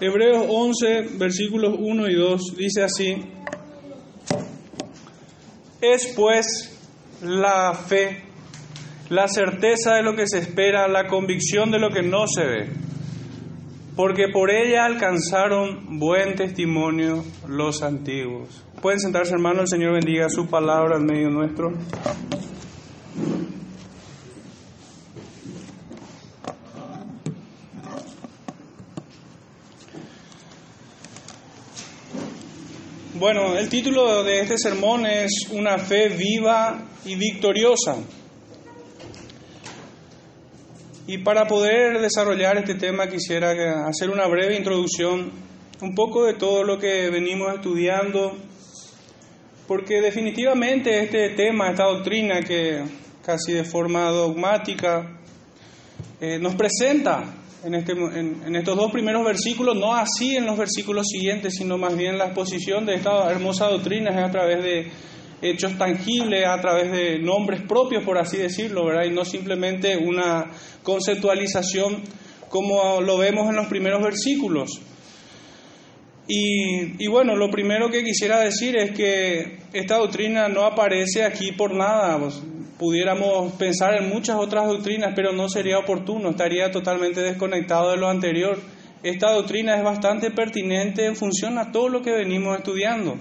Hebreos 11, versículos 1 y 2 dice así, es pues la fe, la certeza de lo que se espera, la convicción de lo que no se ve, porque por ella alcanzaron buen testimonio los antiguos. Pueden sentarse hermanos, el Señor bendiga su palabra en medio nuestro. Bueno, el título de este sermón es Una fe viva y victoriosa. Y para poder desarrollar este tema quisiera hacer una breve introducción, un poco de todo lo que venimos estudiando, porque definitivamente este tema, esta doctrina que casi de forma dogmática eh, nos presenta en, este, en, estos dos primeros versículos, no así en los versículos siguientes, sino más bien la exposición de esta hermosa doctrina es a través de hechos tangibles, a través de nombres propios, por así decirlo, ¿verdad? Y no simplemente una conceptualización como lo vemos en los primeros versículos. Y, y, bueno, lo primero que quisiera decir es que esta doctrina no aparece aquí por nada. Pudiéramos pensar en muchas otras doctrinas, pero no sería oportuno, estaría totalmente desconectado de lo anterior. Esta doctrina es bastante pertinente en función a todo lo que venimos estudiando.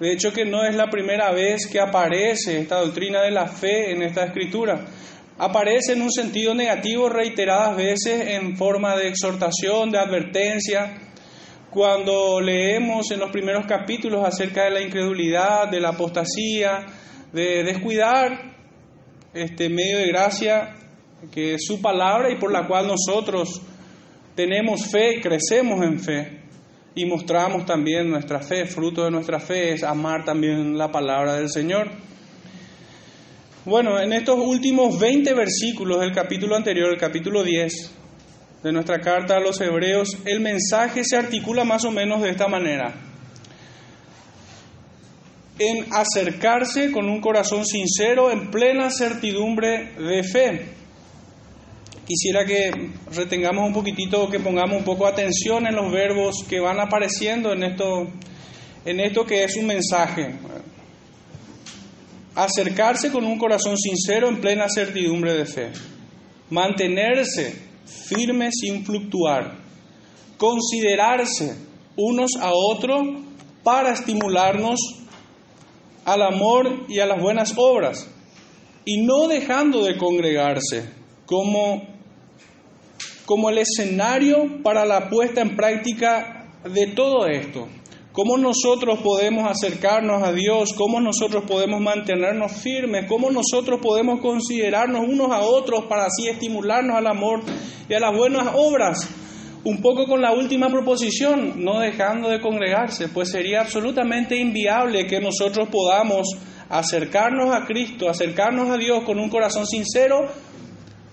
De hecho que no es la primera vez que aparece esta doctrina de la fe en esta escritura. Aparece en un sentido negativo reiteradas veces en forma de exhortación, de advertencia, cuando leemos en los primeros capítulos acerca de la incredulidad, de la apostasía, de descuidar este medio de gracia que es su palabra y por la cual nosotros tenemos fe, crecemos en fe y mostramos también nuestra fe, fruto de nuestra fe es amar también la palabra del Señor. Bueno, en estos últimos 20 versículos del capítulo anterior, el capítulo 10, de nuestra carta a los hebreos, el mensaje se articula más o menos de esta manera. En acercarse con un corazón sincero, en plena certidumbre de fe. Quisiera que retengamos un poquitito, que pongamos un poco atención en los verbos que van apareciendo en esto, en esto que es un mensaje. Acercarse con un corazón sincero en plena certidumbre de fe. Mantenerse firme sin fluctuar, considerarse unos a otros para estimularnos al amor y a las buenas obras, y no dejando de congregarse como, como el escenario para la puesta en práctica de todo esto. ¿Cómo nosotros podemos acercarnos a Dios? ¿Cómo nosotros podemos mantenernos firmes? ¿Cómo nosotros podemos considerarnos unos a otros para así estimularnos al amor y a las buenas obras? Un poco con la última proposición, no dejando de congregarse, pues sería absolutamente inviable que nosotros podamos acercarnos a Cristo, acercarnos a Dios con un corazón sincero,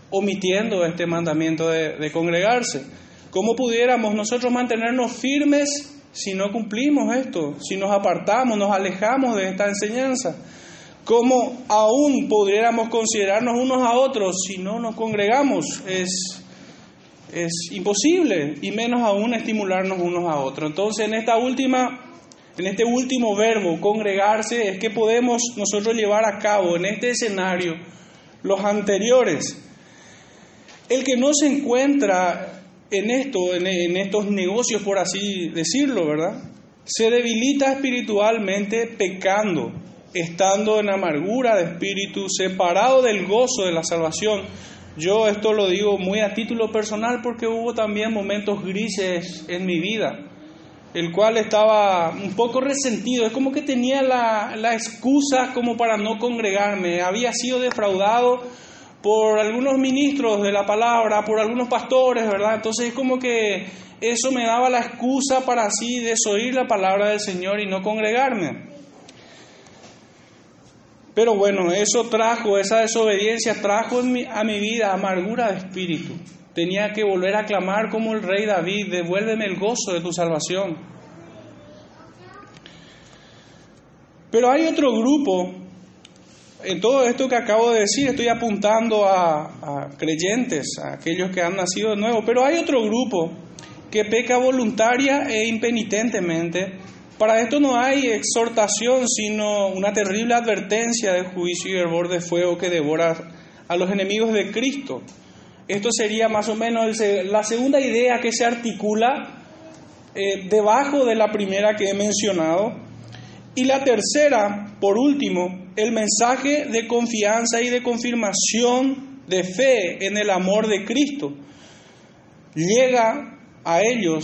omitiendo este mandamiento de, congregarse. ¿Cómo pudiéramos nosotros mantenernos firmes si no cumplimos esto, si nos apartamos, nos alejamos de esta enseñanza? ¿Cómo aún pudiéramos considerarnos unos a otros si no nos congregamos? Es, es imposible, y menos aún estimularnos unos a otros. Entonces, en esta última en este último verbo, congregarse, es que podemos nosotros llevar a cabo en este escenario los anteriores. El que no se encuentra en esto, en, estos negocios, por así decirlo, ¿verdad? Se debilita espiritualmente pecando, estando en amargura de espíritu, separado del gozo de la salvación. Yo esto lo digo muy a título personal porque hubo también momentos grises en mi vida, el cual estaba un poco resentido, es como que tenía la, la excusa como para no congregarme, había sido defraudado por algunos ministros de la palabra, por algunos pastores, ¿verdad? Entonces es como que eso me daba la excusa para así desoír la palabra del Señor y no congregarme. Pero bueno, eso trajo, esa desobediencia trajo a mi vida amargura de espíritu. Tenía que volver a clamar como el rey David, devuélveme el gozo de tu salvación. Pero hay otro grupo en todo esto que acabo de decir estoy apuntando a, creyentes, a aquellos que han nacido de nuevo, pero hay otro grupo que peca voluntaria e impenitentemente. Para esto no hay exhortación, sino una terrible advertencia de juicio y hervor de fuego que devora a los enemigos de Cristo. Esto sería más o menos la segunda idea que se articula eh, debajo de la primera que he mencionado. Y la tercera, por último, el mensaje de confianza y de confirmación de fe en el amor de Cristo. Llega a ellos,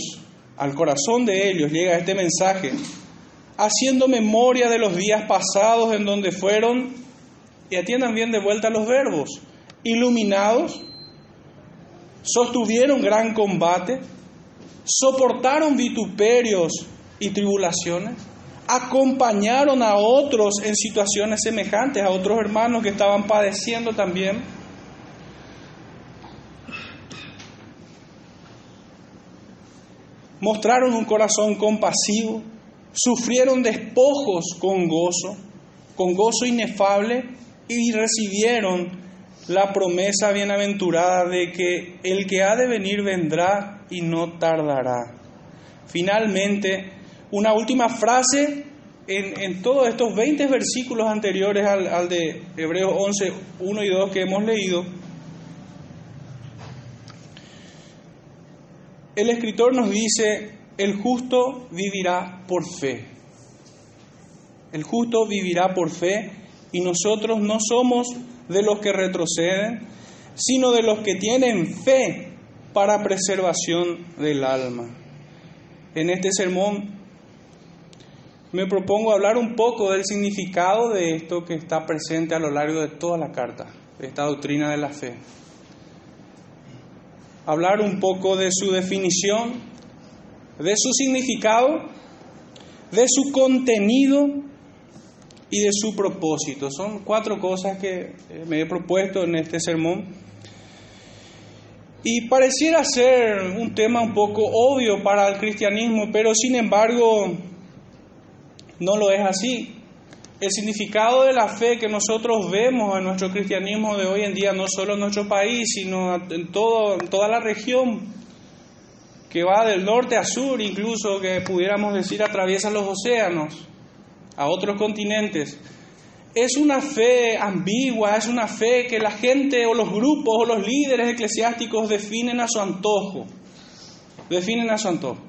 al corazón de ellos, llega este mensaje, haciendo memoria de los días pasados en donde fueron, y atiendan bien de vuelta los verbos, iluminados, sostuvieron gran combate, soportaron vituperios y tribulaciones, acompañaron a otros en situaciones semejantes, a otros hermanos que estaban padeciendo también. Mostraron un corazón compasivo, sufrieron despojos con gozo, con gozo inefable y recibieron la promesa bienaventurada de que el que ha de venir vendrá y no tardará. Finalmente, una última frase en, todos estos 20 versículos anteriores al, al de Hebreos 11, 1 y 2 que hemos leído. El escritor nos dice, el justo vivirá por fe. El justo vivirá por fe y nosotros no somos de los que retroceden, sino de los que tienen fe para preservación del alma. En este sermón me propongo hablar un poco del significado de esto que está presente a lo largo de toda la carta, de esta doctrina de la fe. Hablar un poco de su definición, de su significado, de su contenido y de su propósito. Son cuatro cosas que eh, me he propuesto en este sermón. Y pareciera ser un tema un poco obvio para el cristianismo, pero sin embargo no lo es así. El significado de la fe que nosotros vemos en nuestro cristianismo de hoy en día, no solo en nuestro país, sino en, toda la región, que va del norte a sur, incluso que pudiéramos decir atraviesa los océanos, a otros continentes, es una fe ambigua, es una fe que la gente o los grupos o los líderes eclesiásticos definen a su antojo, definen a su antojo.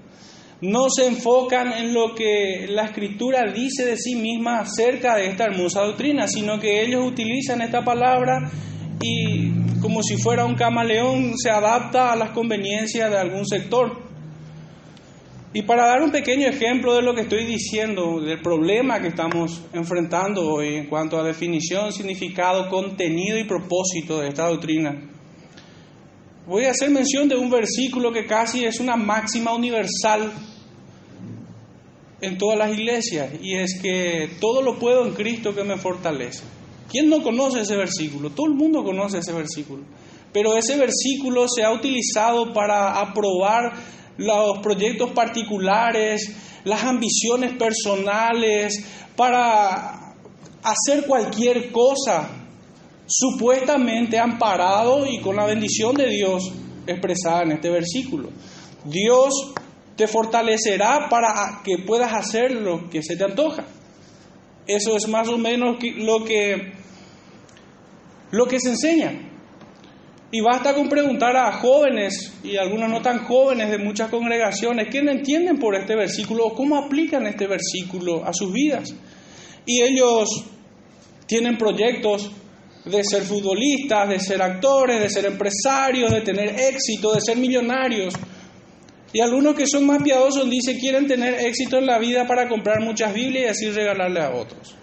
No se enfocan en lo que la escritura dice de sí misma acerca de esta hermosa doctrina, sino que ellos utilizan esta palabra y como si fuera un camaleón se adapta a las conveniencias de algún sector. Y para dar un pequeño ejemplo de lo que estoy diciendo, del problema que estamos enfrentando hoy en cuanto a definición, significado, contenido y propósito de esta doctrina, voy a hacer mención de un versículo que casi es una máxima universal en todas las iglesias, y es que todo lo puedo en Cristo que me fortalece. ¿Quién no conoce ese versículo? Todo el mundo conoce ese versículo. Pero ese versículo se ha utilizado para aprobar los proyectos particulares, las ambiciones personales, para hacer cualquier cosa, supuestamente amparado y con la bendición de Dios expresada en este versículo. Dios te fortalecerá para que puedas hacer lo que se te antoja. Eso es más o menos lo que, lo que se enseña. Y basta con preguntar a jóvenes y algunos no tan jóvenes de muchas congregaciones qué entienden por este versículo o cómo aplican este versículo a sus vidas. Y ellos tienen proyectos de ser futbolistas, de ser actores, de ser empresarios, de tener éxito, de ser millonarios. Y algunos que son más piadosos dicen quieren tener éxito en la vida para comprar muchas Biblias y así regalarle a otros.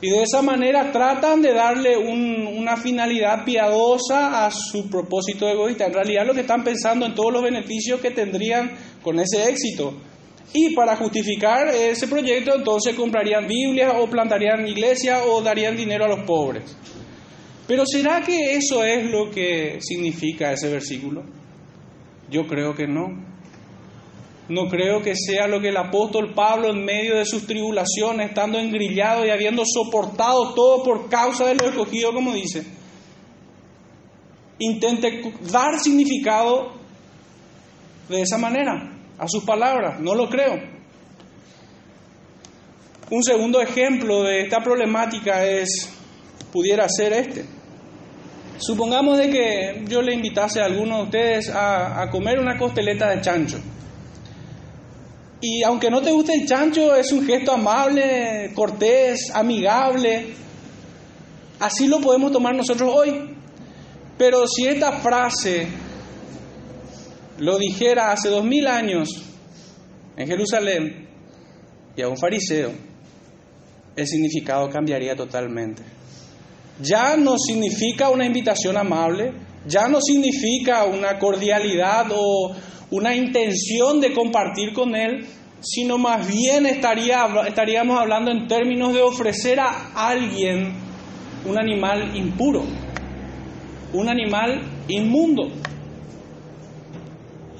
Y de esa manera tratan de darle una finalidad piadosa a su propósito egoísta. En realidad lo que están pensando en todos los beneficios que tendrían con ese éxito. Y para justificar ese proyecto entonces comprarían Biblias o plantarían iglesias o darían dinero a los pobres. Pero ¿será que eso es lo que significa ese versículo? Yo creo que no. No creo que sea lo que el apóstol Pablo en medio de sus tribulaciones, estando engrillado y habiendo soportado todo por causa de lo escogido, como dice, intente dar significado de esa manera, a sus palabras, no lo creo. Un segundo ejemplo de esta problemática es, pudiera ser este. Supongamos de que yo le invitase a alguno de ustedes a, a comer una costeleta de chancho. Y aunque no te guste el chancho, es un gesto amable, cortés, amigable. Así lo podemos tomar nosotros hoy. Pero si esta frase lo dijera hace dos mil años en Jerusalén y a un fariseo, el significado cambiaría totalmente. Ya no significa una invitación amable, ya no significa una cordialidad o una intención de compartir con Él, sino más bien estaría, estaríamos hablando en términos de ofrecer a alguien un animal impuro, un animal inmundo.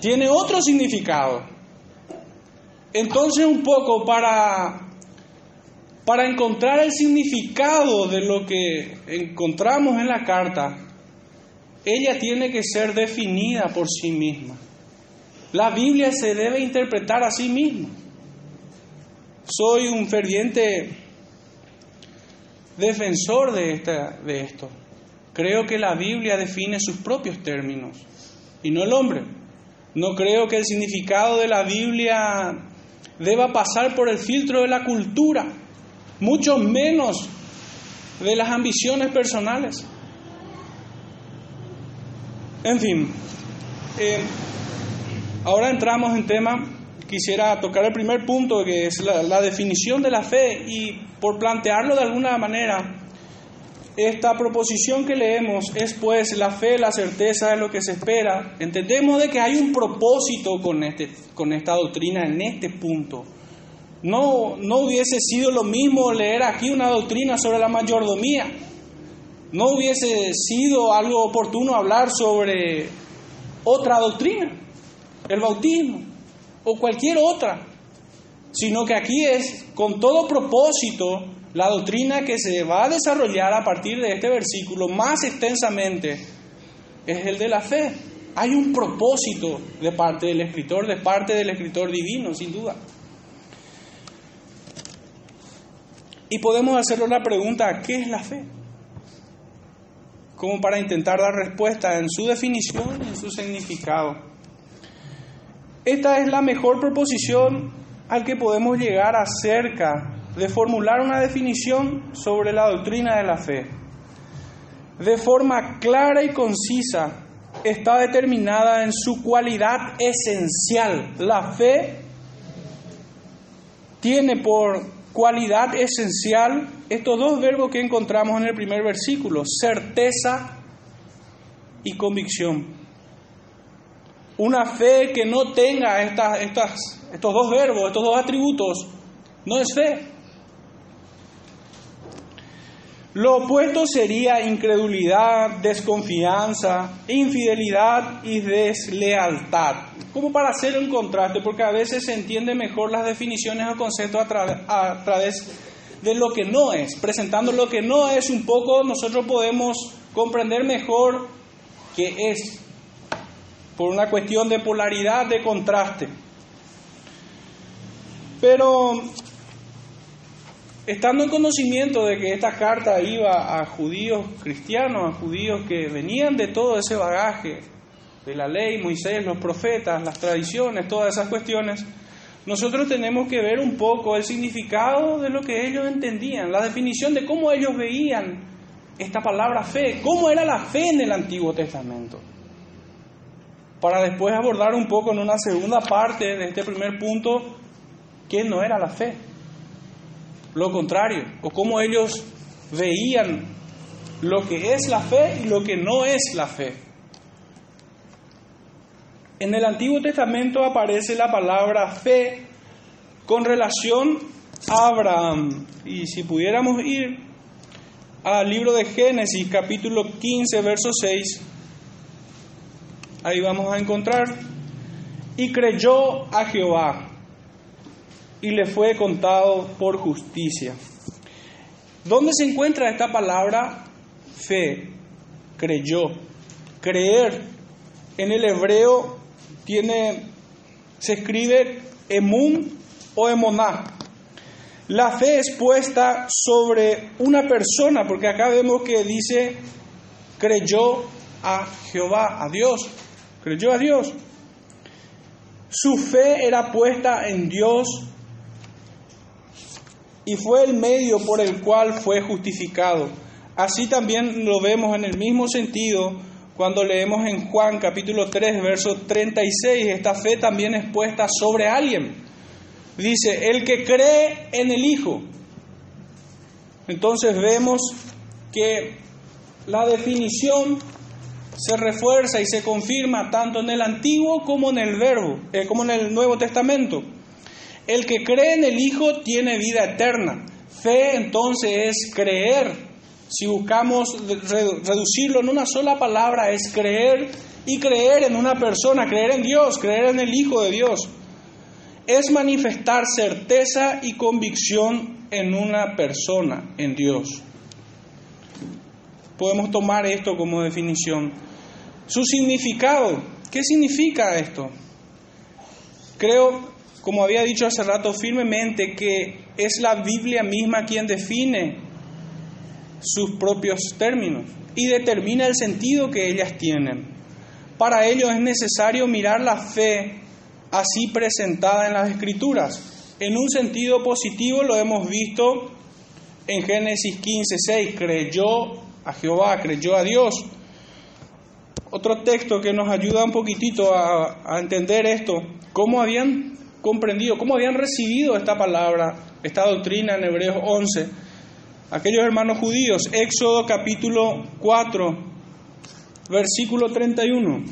Tiene otro significado. Entonces un poco para, para encontrar el significado de lo que encontramos en la carta, ella tiene que ser definida por sí misma. La Biblia se debe interpretar a sí misma. Soy un ferviente defensor de, esta, de esto. Creo que la Biblia define sus propios términos y no el hombre. No creo que el significado de la Biblia deba pasar por el filtro de la cultura, mucho menos de las ambiciones personales. En fin, eh, ahora entramos en tema, quisiera tocar el primer punto que es la, la definición de la fe y por plantearlo de alguna manera, esta proposición que leemos es pues la fe, la certeza de lo que se espera. Entendemos de que hay un propósito con, este, con esta doctrina en este punto. No, no hubiese sido lo mismo leer aquí una doctrina sobre la mayordomía. No hubiese sido algo oportuno hablar sobre otra doctrina, el bautismo o cualquier otra, sino que aquí es con todo propósito la doctrina que se va a desarrollar a partir de este versículo más extensamente es el de la fe. Hay un propósito de parte del escritor, de parte del escritor divino, sin duda. Y podemos hacerle la pregunta, ¿qué es la fe? Como para intentar dar respuesta en su definición y en su significado. Esta es la mejor proposición al que podemos llegar acerca de formular una definición sobre la doctrina de la fe. De forma clara y concisa está determinada en su cualidad esencial. La fe tiene por cualidad esencial estos dos verbos que encontramos en el primer versículo, certeza y convicción. Una fe que no tenga estas, estas, estos dos verbos, estos dos atributos, no es fe. Lo opuesto sería incredulidad, desconfianza, infidelidad y deslealtad. Como para hacer un contraste, porque a veces se entiende mejor las definiciones o conceptos a, a través de lo que no es. Presentando lo que no es un poco, nosotros podemos comprender mejor qué es, por una cuestión de polaridad, de contraste. Pero estando en conocimiento de que esta carta iba a judíos cristianos, a judíos que venían de todo ese bagaje, de la ley, Moisés, los profetas, las tradiciones, todas esas cuestiones, nosotros tenemos que ver un poco el significado de lo que ellos entendían, la definición de cómo ellos veían esta palabra fe, cómo era la fe en el Antiguo Testamento. Para después abordar un poco en una segunda parte de este primer punto, qué no era la fe lo contrario, o cómo ellos veían lo que es la fe y lo que no es la fe. En el Antiguo Testamento aparece la palabra fe con relación a Abraham. Y si pudiéramos ir al libro de Génesis capítulo 15, verso 6, ahí vamos a encontrar, y creyó a Jehová y le fue contado por justicia. ¿Dónde se encuentra esta palabra fe? Creyó. Creer en el hebreo tiene Se escribe emun o emoná. La fe es puesta sobre una persona, porque acá vemos que dice, creyó a Jehová, a Dios, creyó a Dios. Su fe era puesta en Dios y fue el medio por el cual fue justificado. Así también lo vemos en el mismo sentido cuando leemos en Juan capítulo 3, verso 36. Esta fe también es puesta sobre alguien. Dice, el que cree en el Hijo. Entonces vemos que la definición se refuerza y se confirma tanto en el Antiguo como en el Verbo, eh, como en el Nuevo Testamento. El que cree en el Hijo tiene vida eterna. Fe entonces es creer. Si buscamos reducirlo en una sola palabra, es creer y creer en una persona, creer en Dios, creer en el Hijo de Dios. Es manifestar certeza y convicción en una persona, en Dios. Podemos tomar esto como definición. Su significado, ¿qué significa esto? Creo como había dicho hace rato, firmemente que es la Biblia misma quien define sus propios términos y determina el sentido que ellas tienen. Para ello es necesario mirar la fe así presentada en las Escrituras. En un sentido positivo lo hemos visto en Génesis 15, 6, creyó a Jehová, creyó a Dios. Otro texto que nos ayuda un poquitito a, a entender esto, cómo habían comprendido, cómo habían recibido esta palabra, esta doctrina en Hebreos 11. Aquellos hermanos judíos, Éxodo capítulo 4, versículo 31.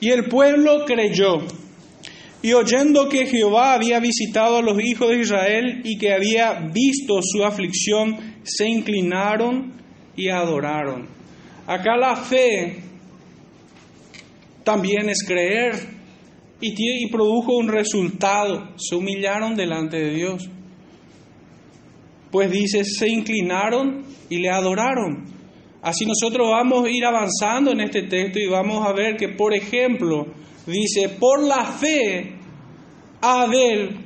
Y el pueblo creyó, y oyendo que Jehová había visitado a los hijos de Israel y que había visto su aflicción, se inclinaron y adoraron. Acá la fe también es creer y, produjo un resultado. Se humillaron delante de Dios. Pues dice, se inclinaron y le adoraron. Así nosotros vamos a ir avanzando en este texto y vamos a ver que, por ejemplo, dice, por la fe, Abel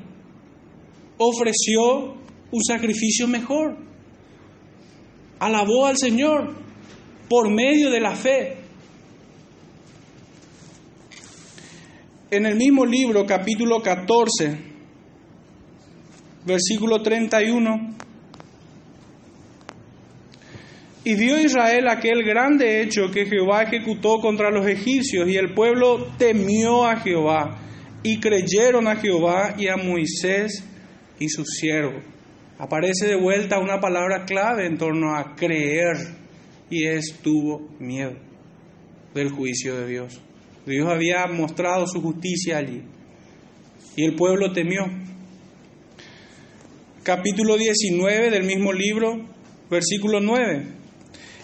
ofreció un sacrificio mejor. Alabó al Señor por medio de la fe. En el mismo libro, capítulo 14, versículo 31, y vio Israel aquel grande hecho que Jehová ejecutó contra los egipcios, y el pueblo temió a Jehová, y creyeron a Jehová y a Moisés y su siervo. Aparece de vuelta una palabra clave en torno a creer, y es tuvo miedo del juicio de Dios. Dios había mostrado su justicia allí. Y el pueblo temió. Capítulo 19 del mismo libro, versículo 9.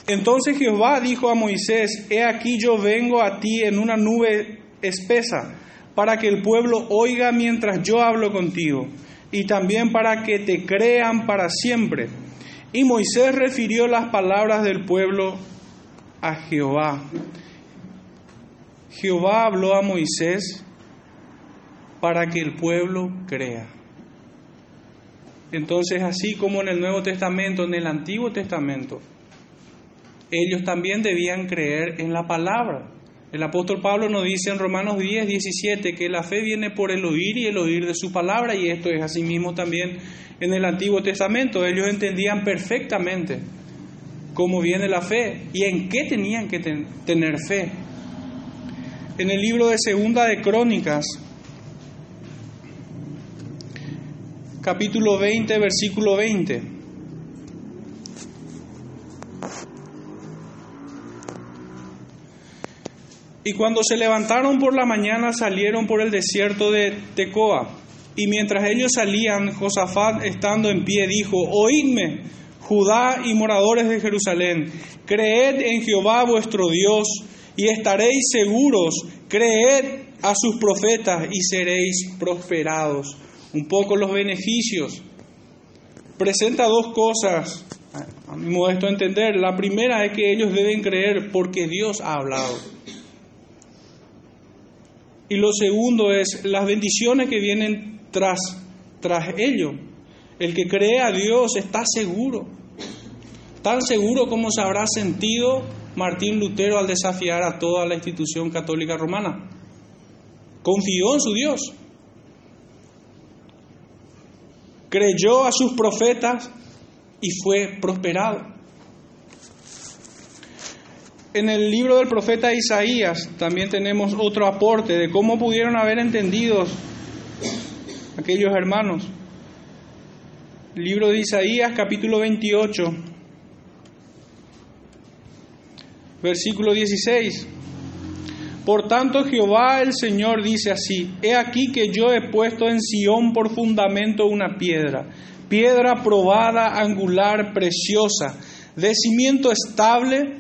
Entonces Jehová dijo a Moisés, He aquí yo vengo a ti en una nube espesa, para que el pueblo oiga mientras yo hablo contigo, y también para que te crean para siempre. Y Moisés refirió las palabras del pueblo a Jehová. Jehová habló a Moisés para que el pueblo crea. Entonces, así como en el Nuevo Testamento, en el Antiguo Testamento, ellos también debían creer en la palabra. El apóstol Pablo nos dice en Romanos 10, 17 que la fe viene por el oír y el oír de su palabra, y esto es así mismo también en el Antiguo Testamento. Ellos entendían perfectamente cómo viene la fe y en qué tenían que tener fe en el libro de Segunda de Crónicas, capítulo 20, versículo 20. Y cuando se levantaron por la mañana salieron por el desierto de Tecoa. Y mientras ellos salían, Josafat estando en pie dijo, Oídme, Judá y moradores de Jerusalén, creed en Jehová vuestro Dios y estaréis seguros, creed a sus profetas y seréis prosperados. Un poco los beneficios. Presenta dos cosas, a mi modesto entender. La primera es que ellos deben creer porque Dios ha hablado. Y lo segundo es las bendiciones que vienen tras, tras ello. El que cree a Dios está seguro, tan seguro como se habrá sentido Martín Lutero al desafiar a toda la institución católica romana. Confió en su Dios. Creyó a sus profetas y fue prosperado. En el libro del profeta Isaías también tenemos otro aporte de cómo pudieron haber entendido aquellos hermanos. libro de Isaías capítulo 28, versículo 16. Por tanto Jehová el Señor dice así, he aquí que yo he puesto en Sión por fundamento una piedra, piedra probada, angular, preciosa, de cimiento estable,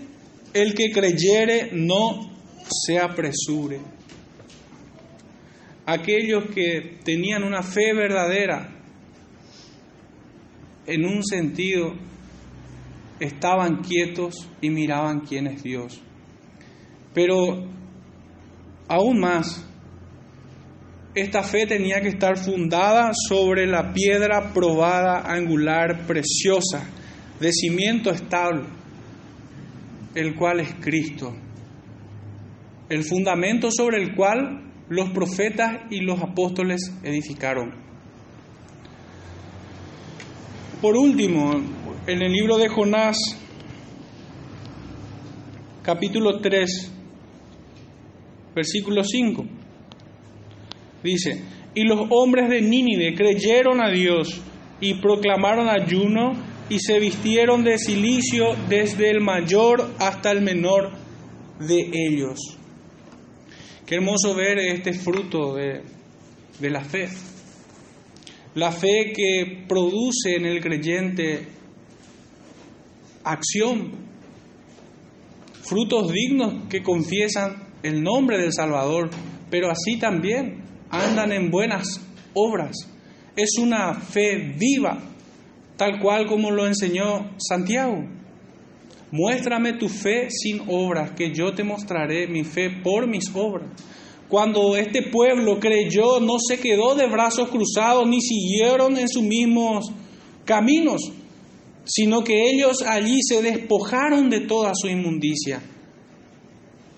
el que creyere no se apresure. Aquellos que tenían una fe verdadera, en un sentido, estaban quietos y miraban quién es Dios. Pero aún más, esta fe tenía que estar fundada sobre la piedra probada, angular, preciosa, de cimiento estable, el cual es Cristo. El fundamento sobre el cual los profetas y los apóstoles edificaron. Por último, en el libro de Jonás, capítulo 3, versículo 5, dice, y los hombres de Nínive creyeron a Dios y proclamaron ayuno y se vistieron de silicio desde el mayor hasta el menor de ellos. Qué hermoso ver este fruto de, de la fe. La fe que produce en el creyente acción, frutos dignos que confiesan el nombre del Salvador, pero así también andan en buenas obras. Es una fe viva, tal cual como lo enseñó Santiago. Muéstrame tu fe sin obras, que yo te mostraré mi fe por mis obras. Cuando este pueblo creyó, no se quedó de brazos cruzados ni siguieron en sus mismos caminos, sino que ellos allí se despojaron de toda su inmundicia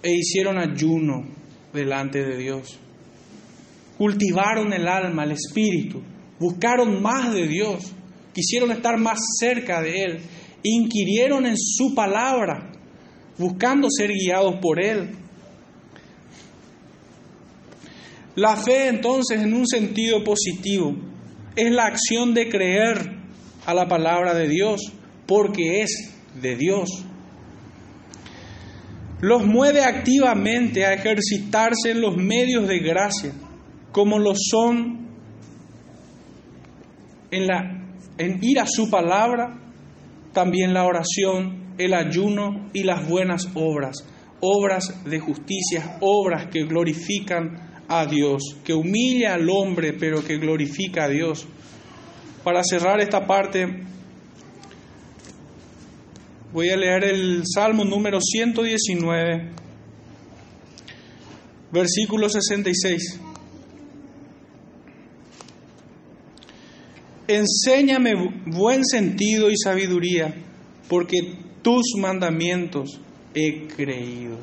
e hicieron ayuno delante de Dios. Cultivaron el alma, el espíritu, buscaron más de Dios, quisieron estar más cerca de Él, inquirieron en su palabra, buscando ser guiados por Él. La fe entonces en un sentido positivo es la acción de creer a la palabra de Dios porque es de Dios. Los mueve activamente a ejercitarse en los medios de gracia, como lo son en, la, en ir a su palabra, también la oración, el ayuno y las buenas obras, obras de justicia, obras que glorifican a Dios, que humilla al hombre, pero que glorifica a Dios. Para cerrar esta parte, voy a leer el Salmo número 119, versículo 66. Enséñame buen sentido y sabiduría, porque tus mandamientos he creído.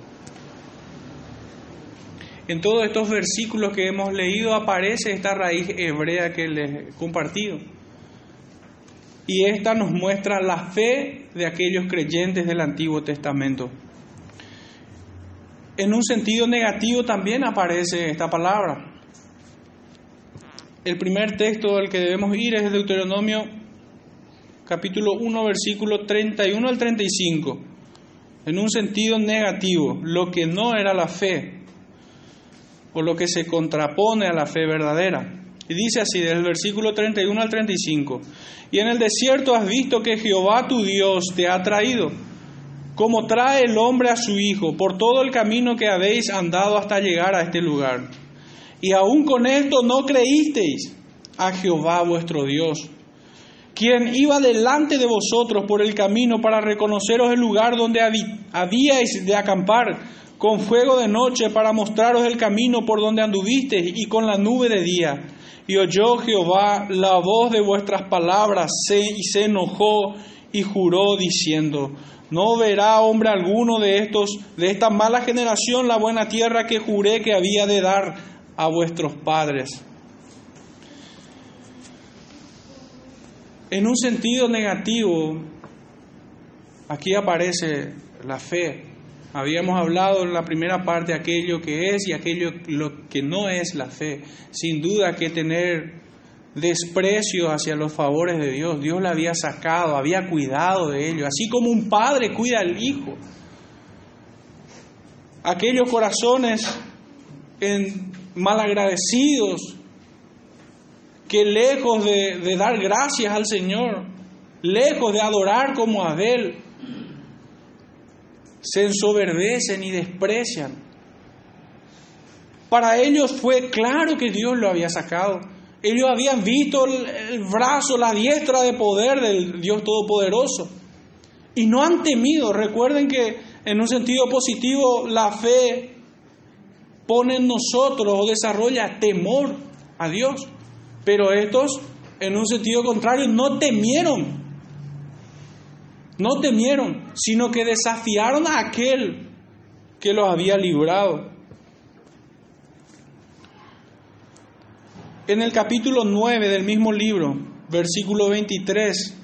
En todos estos versículos que hemos leído aparece esta raíz hebrea que les he compartido. Y esta nos muestra la fe de aquellos creyentes del Antiguo Testamento. En un sentido negativo también aparece esta palabra. El primer texto al que debemos ir es Deuteronomio capítulo 1 versículo 31 al 35. En un sentido negativo, lo que no era la fe o lo que se contrapone a la fe verdadera. Y dice así, del versículo 31 al 35, y en el desierto has visto que Jehová tu Dios te ha traído, como trae el hombre a su hijo, por todo el camino que habéis andado hasta llegar a este lugar. Y aún con esto no creísteis a Jehová vuestro Dios, quien iba delante de vosotros por el camino para reconoceros el lugar donde habíais de acampar, con fuego de noche para mostraros el camino por donde anduvisteis y con la nube de día. Y oyó Jehová la voz de vuestras palabras y se enojó y juró diciendo, no verá hombre alguno de estos, de esta mala generación, la buena tierra que juré que había de dar a vuestros padres. En un sentido negativo, aquí aparece la fe. Habíamos hablado en la primera parte de aquello que es y aquello lo que no es la fe. Sin duda que tener desprecio hacia los favores de Dios. Dios le había sacado, había cuidado de ellos, así como un padre cuida al hijo. Aquellos corazones en, malagradecidos que lejos de, de dar gracias al Señor, lejos de adorar como Abel, se ensoberbecen y desprecian. Para ellos fue claro que Dios lo había sacado. Ellos habían visto el, brazo, la diestra de poder del Dios Todopoderoso. Y no han temido. Recuerden que en un sentido positivo la fe pone en nosotros o desarrolla temor a Dios. Pero estos, en un sentido contrario, no temieron. No temieron, sino que desafiaron a aquel que los había librado. En el capítulo 9 del mismo libro, versículo 23,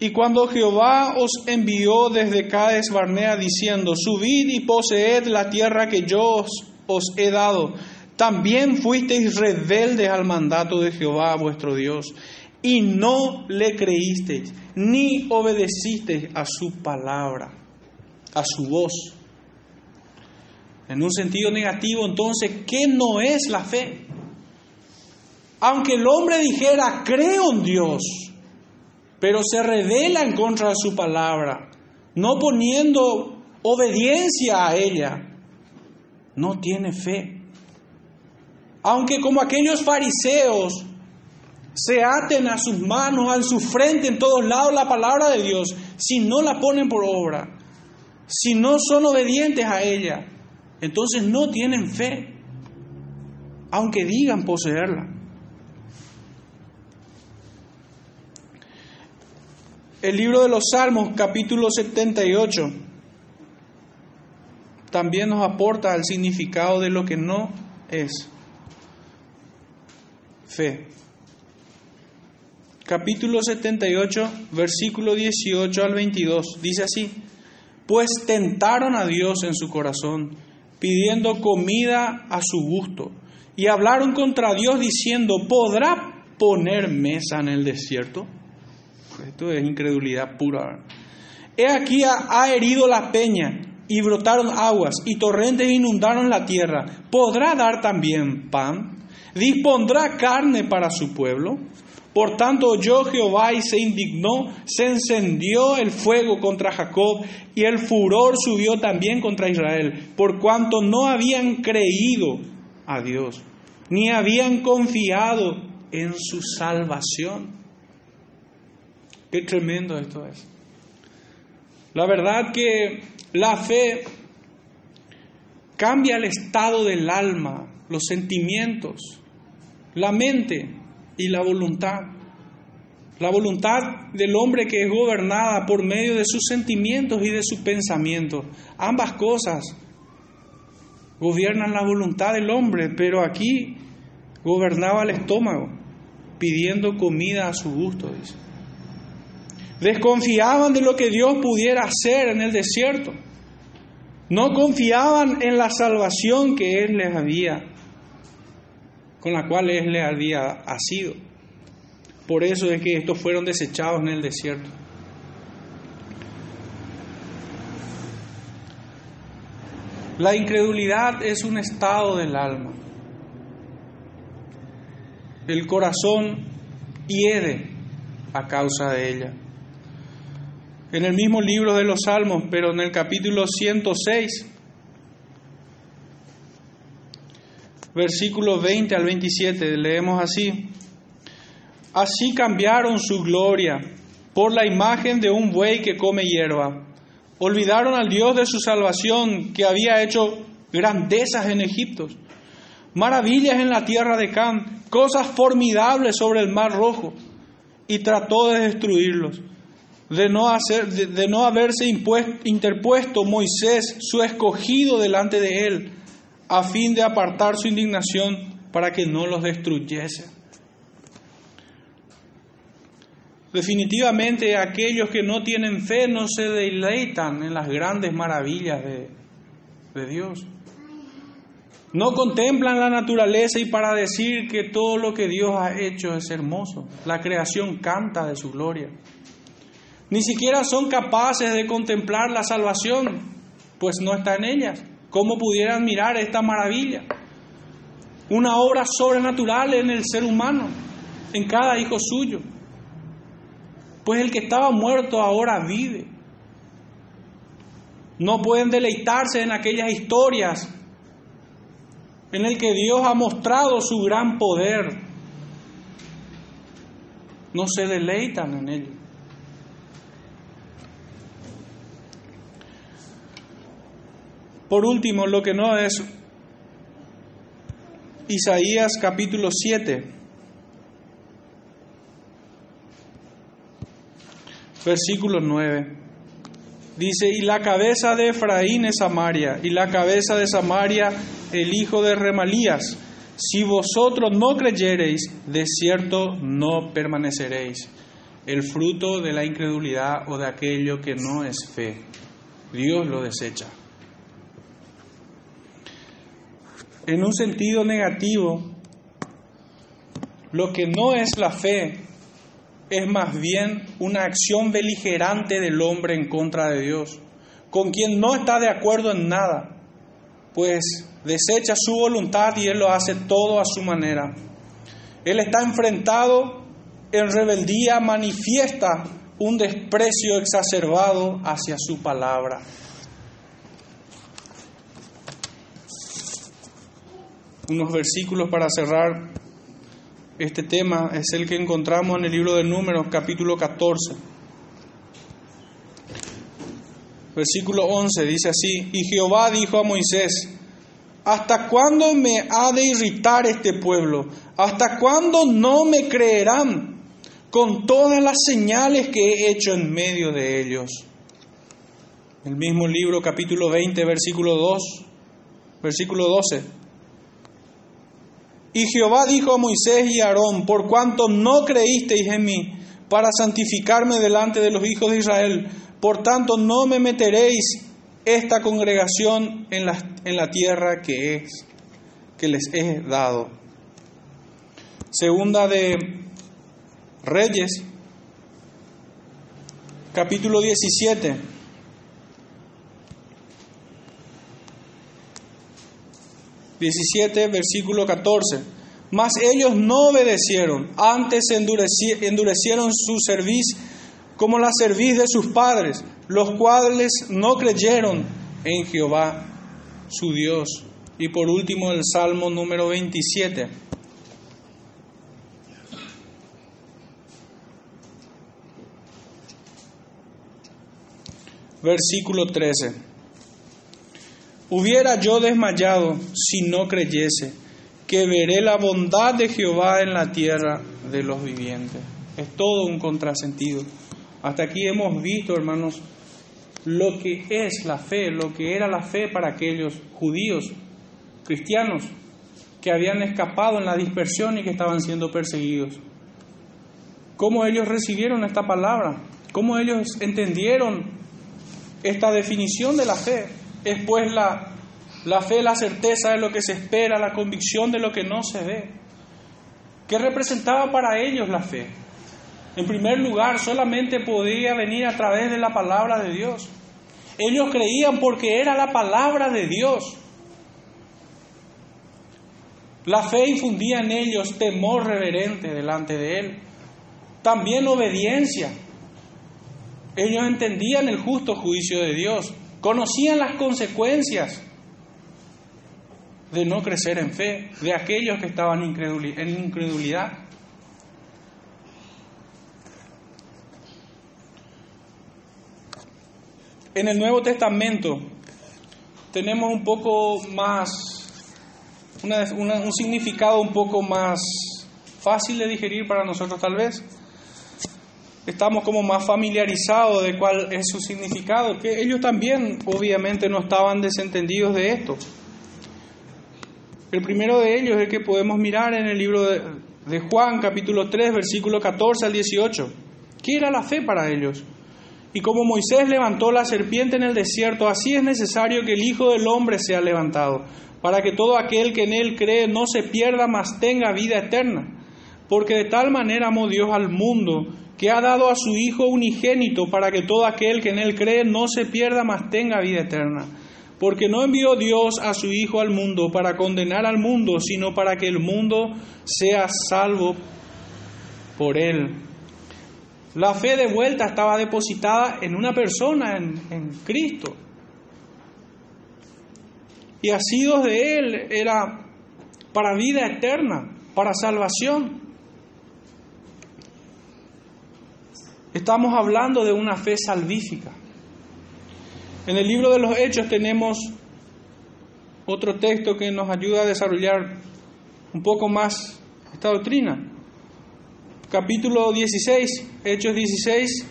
y cuando Jehová os envió desde Cádiz Barnea diciendo, subid y poseed la tierra que yo os, os, he dado, también fuisteis rebeldes al mandato de Jehová vuestro Dios, y no le creísteis, ni obedecisteis a su palabra, a su voz. En un sentido negativo, entonces, ¿qué no es la fe? Aunque el hombre dijera, creo en Dios, pero se revela en contra de su palabra, no poniendo obediencia a ella, no tiene fe. Aunque como aquellos fariseos se aten a sus manos, a su frente, en todos lados la palabra de Dios, si no la ponen por obra, si no son obedientes a ella, entonces no tienen fe, aunque digan poseerla. El libro de los Salmos, capítulo 78, también nos aporta el significado de lo que no es fe. Capítulo 78, versículo 18 al 22, dice así, pues tentaron a Dios en su corazón pidiendo comida a su gusto. Y hablaron contra Dios diciendo, ¿podrá poner mesa en el desierto? Esto es incredulidad pura. He aquí ha, herido la peña y brotaron aguas y torrentes inundaron la tierra. ¿Podrá dar también pan? ¿Dispondrá carne para su pueblo? Por tanto oyó Jehová y se indignó, se encendió el fuego contra Jacob y el furor subió también contra Israel, por cuanto no habían creído a Dios, ni habían confiado en su salvación. Qué tremendo esto es. La verdad que la fe cambia el estado del alma, los sentimientos, la mente y la voluntad. La voluntad del hombre que es gobernada por medio de sus sentimientos y de sus pensamientos. Ambas cosas gobiernan la voluntad del hombre, pero aquí gobernaba el estómago, pidiendo comida a su gusto. Desconfiaban de lo que Dios pudiera hacer en el desierto. No confiaban en la salvación que Él les había con la cual él le había asido. Por eso es que estos fueron desechados en el desierto. La incredulidad es un estado del alma. El corazón hiede a causa de ella. En el mismo libro de los Salmos, pero en el capítulo 106, versículos 20 al 27, leemos así. Así cambiaron su gloria por la imagen de un buey que come hierba, Olvidaron al Dios de su salvación que había hecho grandezas en Egipto, maravillas en la tierra de Can, cosas formidables sobre el mar rojo, y trató de destruirlos. De, no haberse interpuesto Moisés, su escogido, delante de él, a fin de apartar su indignación para que no los destruyese. Definitivamente aquellos que no tienen fe no se deleitan en las grandes maravillas de, de Dios. No contemplan la naturaleza y para decir que todo lo que Dios ha hecho es hermoso. La creación canta de su gloria. Ni siquiera son capaces de contemplar la salvación, pues no está en ellas. ¿Cómo pudieran mirar esta maravilla? Una obra sobrenatural en el ser humano, en cada hijo suyo pues el que estaba muerto ahora vive. No pueden deleitarse en aquellas historias en el que Dios ha mostrado su gran poder. No se deleitan en ello. Por último, lo que no es Isaías capítulo 7. versículo 9. Dice, y la cabeza de Efraín es Samaria, y la cabeza de Samaria el hijo de Remalías. Si vosotros no creyereis, de cierto no permaneceréis. El fruto de la incredulidad o de aquello que no es fe. Dios lo desecha. En un sentido negativo, lo que no es la fe es más bien una acción beligerante del hombre en contra de Dios, con quien no está de acuerdo en nada, pues desecha su voluntad y él lo hace todo a su manera. Él está enfrentado en rebeldía, manifiesta un desprecio exacerbado hacia su palabra. Unos versículos para cerrar este tema es el que encontramos en el libro de Números capítulo 14. Versículo 11 dice así, y Jehová dijo a Moisés, ¿hasta cuándo me ha de irritar este pueblo? ¿Hasta cuándo no me creerán con todas las señales que he hecho en medio de ellos? El mismo libro capítulo 20 versículo 2, versículo 12. Y Jehová dijo a Moisés y a Aarón, por cuanto no creísteis en mí para santificarme delante de los hijos de Israel, por tanto no me meteréis esta congregación en la, en la tierra que, que les he dado. Segunda de Reyes, capítulo 17. ...17, versículo 14... Mas ellos no obedecieron, antes endurecieron su cerviz como la cerviz de sus padres, los cuales no creyeron en Jehová su Dios. Y por último el Salmo número 27. Versículo 13. Hubiera yo desmayado si no creyese que veré la bondad de Jehová en la tierra de los vivientes. Es todo un contrasentido. Hasta aquí hemos visto, hermanos, lo que es la fe, lo que era la fe para aquellos judíos, cristianos, que habían escapado en la dispersión y que estaban siendo perseguidos. ¿Cómo ellos recibieron esta palabra? ¿Cómo ellos entendieron esta definición de la fe? Es pues la la fe, la certeza de lo que se espera, la convicción de lo que no se ve. ¿Qué representaba para ellos la fe? En primer lugar, solamente podía venir a través de la palabra de Dios. Ellos creían porque era la palabra de Dios. La fe infundía en ellos temor reverente delante de Él. También obediencia. Ellos entendían el justo juicio de Dios, conocían las consecuencias de no crecer en fe, de aquellos que estaban en incredulidad. En el Nuevo Testamento tenemos un poco más, un significado un poco más fácil de digerir para nosotros tal vez. Estamos como más familiarizados de cuál es su significado, que ellos también obviamente no estaban desentendidos de esto. El primero de ellos es el que podemos mirar en el libro de, Juan, capítulo 3, versículo 14 al 18. ¿Qué era la fe para ellos? Y como Moisés levantó la serpiente en el desierto, así es necesario que el Hijo del Hombre sea levantado, para que todo aquel que en él cree no se pierda, mas tenga vida eterna. Porque de tal manera amó Dios al mundo, que ha dado a su Hijo unigénito, para que todo aquel que en él cree no se pierda, mas tenga vida eterna. Porque no envió Dios a su Hijo al mundo para condenar al mundo, sino para que el mundo sea salvo por él. La fe de vuelta estaba depositada en una persona, en, en Cristo. Y asidos de Él era para vida eterna, para salvación. Estamos hablando de una fe salvífica. En el libro de los Hechos tenemos otro texto que nos ayuda a desarrollar un poco más esta doctrina capítulo 16, Hechos 16,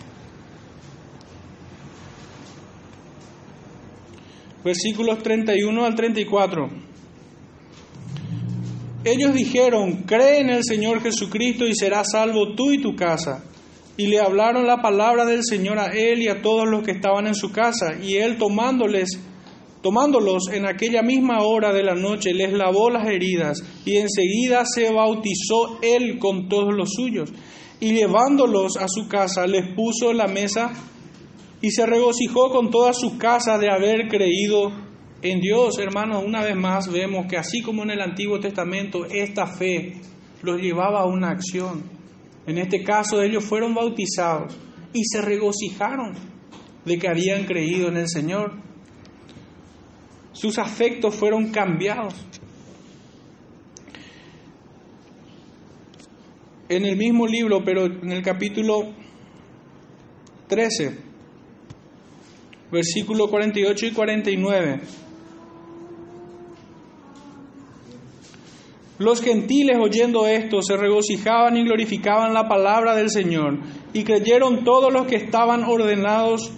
versículos 31 al 34. Ellos dijeron, cree en el Señor Jesucristo y serás salvo tú y tu casa. Y le hablaron la palabra del Señor a él y a todos los que estaban en su casa. Y él tomándoles, tomándolos en aquella misma hora de la noche, les lavó las heridas y enseguida se bautizó él con todos los suyos. Y llevándolos a su casa, les puso la mesa y se regocijó con toda su casa de haber creído en Dios. Hermanos, una vez más vemos que así como en el Antiguo Testamento, esta fe los llevaba a una acción. En este caso ellos fueron bautizados y se regocijaron de que habían creído en el Señor. Sus afectos fueron cambiados. En el mismo libro, pero en el capítulo 13, versículo 48 y 49. Los gentiles oyendo esto se regocijaban y glorificaban la palabra del Señor y creyeron todos los que estaban ordenados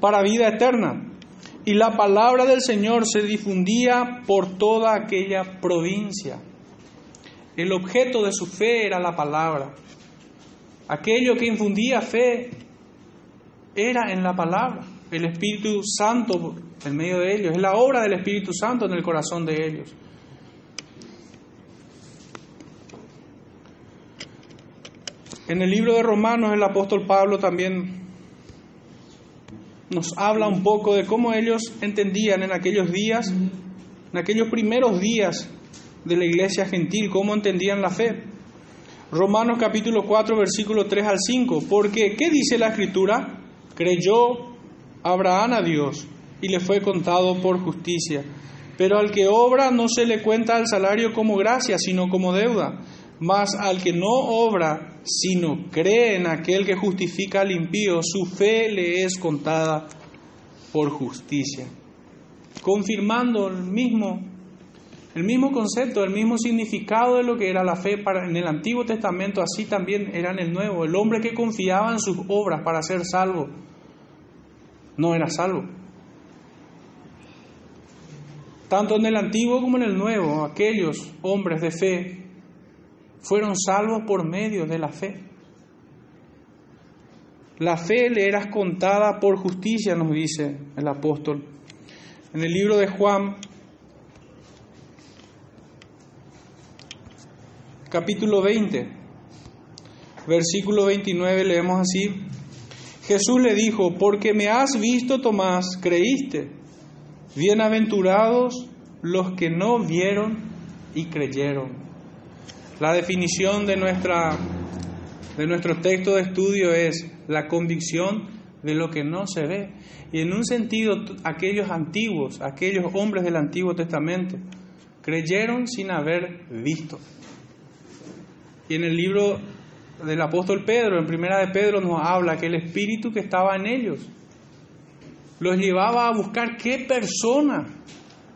para vida eterna. Y la palabra del Señor se difundía por toda aquella provincia. El objeto de su fe era la palabra. Aquello que infundía fe era en la palabra. El Espíritu Santo en medio de ellos. Es la obra del Espíritu Santo en el corazón de ellos. En el libro de Romanos el apóstol Pablo también nos habla un poco de cómo ellos entendían en aquellos días, en aquellos primeros días de la iglesia gentil, cómo entendían la fe. Romanos capítulo 4, versículo 3 al 5. Porque, ¿qué dice la escritura? Creyó Abraham a Dios y le fue contado por justicia. Pero al que obra no se le cuenta el salario como gracia, sino como deuda. Mas al que no obra, sino cree en aquel que justifica al impío, su fe le es contada por justicia. Confirmando el mismo, el mismo concepto, el mismo significado de lo que era la fe para, en el Antiguo Testamento, así también era en el Nuevo. El hombre que confiaba en sus obras para ser salvo, no era salvo. Tanto en el Antiguo como en el Nuevo, aquellos hombres de fe fueron salvos por medio de la fe. La fe le era contada por justicia, nos dice el apóstol. En el libro de Juan, capítulo 20, versículo 29, leemos así. Jesús le dijo, porque me has visto, Tomás, creíste. Bienaventurados los que no vieron y creyeron. La definición de, nuestra, de nuestro texto de estudio es la convicción de lo que no se ve. Y en un sentido, aquellos antiguos, aquellos hombres del Antiguo Testamento, creyeron sin haber visto. Y en el libro del apóstol Pedro, en primera de Pedro, nos habla que el espíritu que estaba en ellos los llevaba a buscar qué persona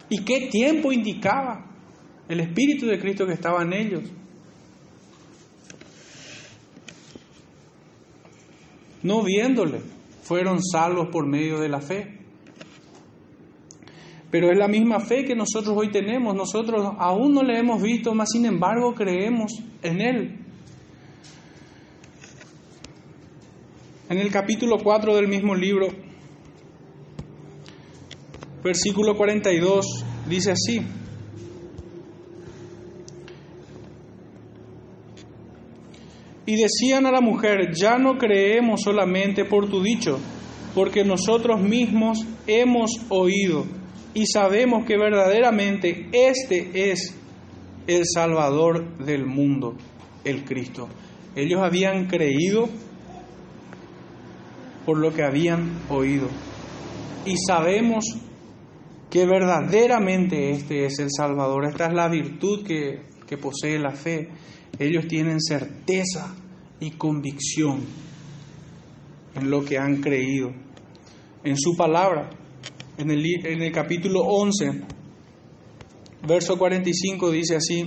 y qué tiempo indicaba el Espíritu de Cristo que estaba en ellos. No viéndole, fueron salvos por medio de la fe. Pero es la misma fe que nosotros hoy tenemos. Nosotros aún no le hemos visto, mas sin embargo creemos en Él. En el capítulo 4 del mismo libro, versículo 42, dice así. Y decían a la mujer, ya no creemos solamente por tu dicho, porque nosotros mismos hemos oído y sabemos que verdaderamente este es el Salvador del mundo, el Cristo. Ellos habían creído por lo que habían oído y sabemos que verdaderamente este es el Salvador. Esta es la virtud que, que posee la fe. Ellos tienen certeza y convicción en lo que han creído, en su palabra en el, en el capítulo 11, verso 45 dice así,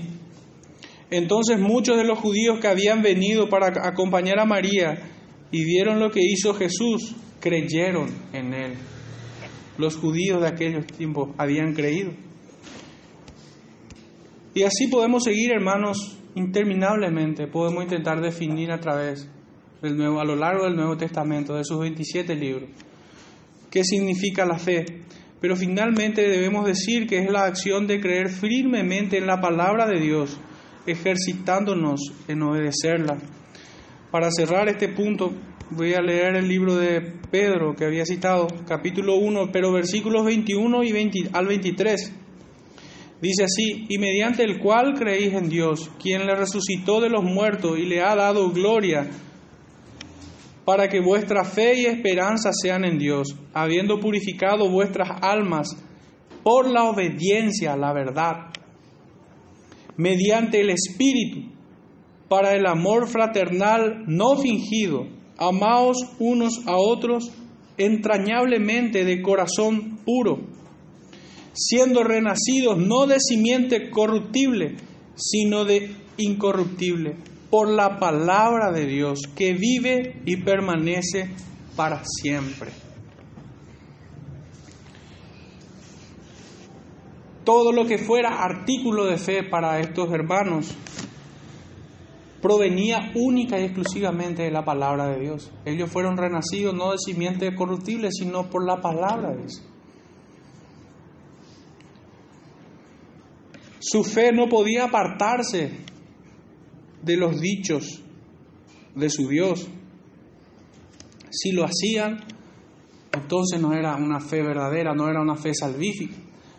entonces muchos de los judíos que habían venido para acompañar a María y vieron lo que hizo Jesús, creyeron en él. Los judíos de aquellos tiempos habían creído. Y así podemos seguir, hermanos, interminablemente. Podemos intentar definir a través del nuevo, a lo largo del Nuevo Testamento, de sus 27 libros qué significa la fe. Pero finalmente debemos decir que es la acción de creer firmemente en la palabra de Dios, ejercitándonos en obedecerla. Para cerrar este punto, voy a leer el libro de Pedro que había citado, capítulo 1, pero versículos 21 y 20, al 23. Dice así, y mediante el cual creéis en Dios, quien le resucitó de los muertos y le ha dado gloria, para que vuestra fe y esperanza sean en Dios, habiendo purificado vuestras almas por la obediencia a la verdad, mediante el Espíritu, para el amor fraternal no fingido, amaos unos a otros entrañablemente de corazón puro, siendo renacidos no de simiente corruptible, sino de incorruptible por la palabra de Dios que vive y permanece para siempre. Todo lo que fuera artículo de fe para estos hermanos provenía única y exclusivamente de la palabra de Dios. Ellos fueron renacidos no de simiente corruptible, sino por la palabra de Dios. Su fe no podía apartarse de los dichos de su Dios. Si lo hacían, entonces no era una fe verdadera, no era una fe salvífica.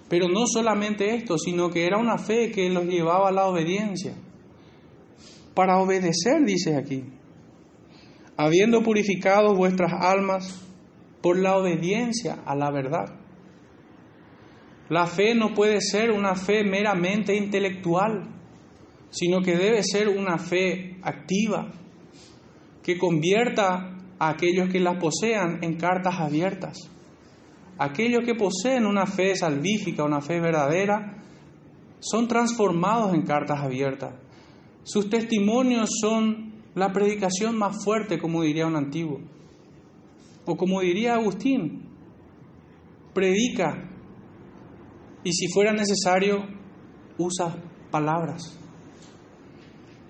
Pero no solamente esto, sino que era una fe que los llevaba a la obediencia. Para obedecer, dice aquí, habiendo purificado vuestras almas por la obediencia a la verdad. La fe no puede ser una fe meramente intelectual sino que debe ser una fe activa, que convierta a aquellos que la posean en cartas abiertas. Aquellos que poseen una fe salvífica, una fe verdadera, son transformados en cartas abiertas. Sus testimonios son la predicación más fuerte, como diría un antiguo. O como diría Agustín, predica y si fuera necesario, usa palabras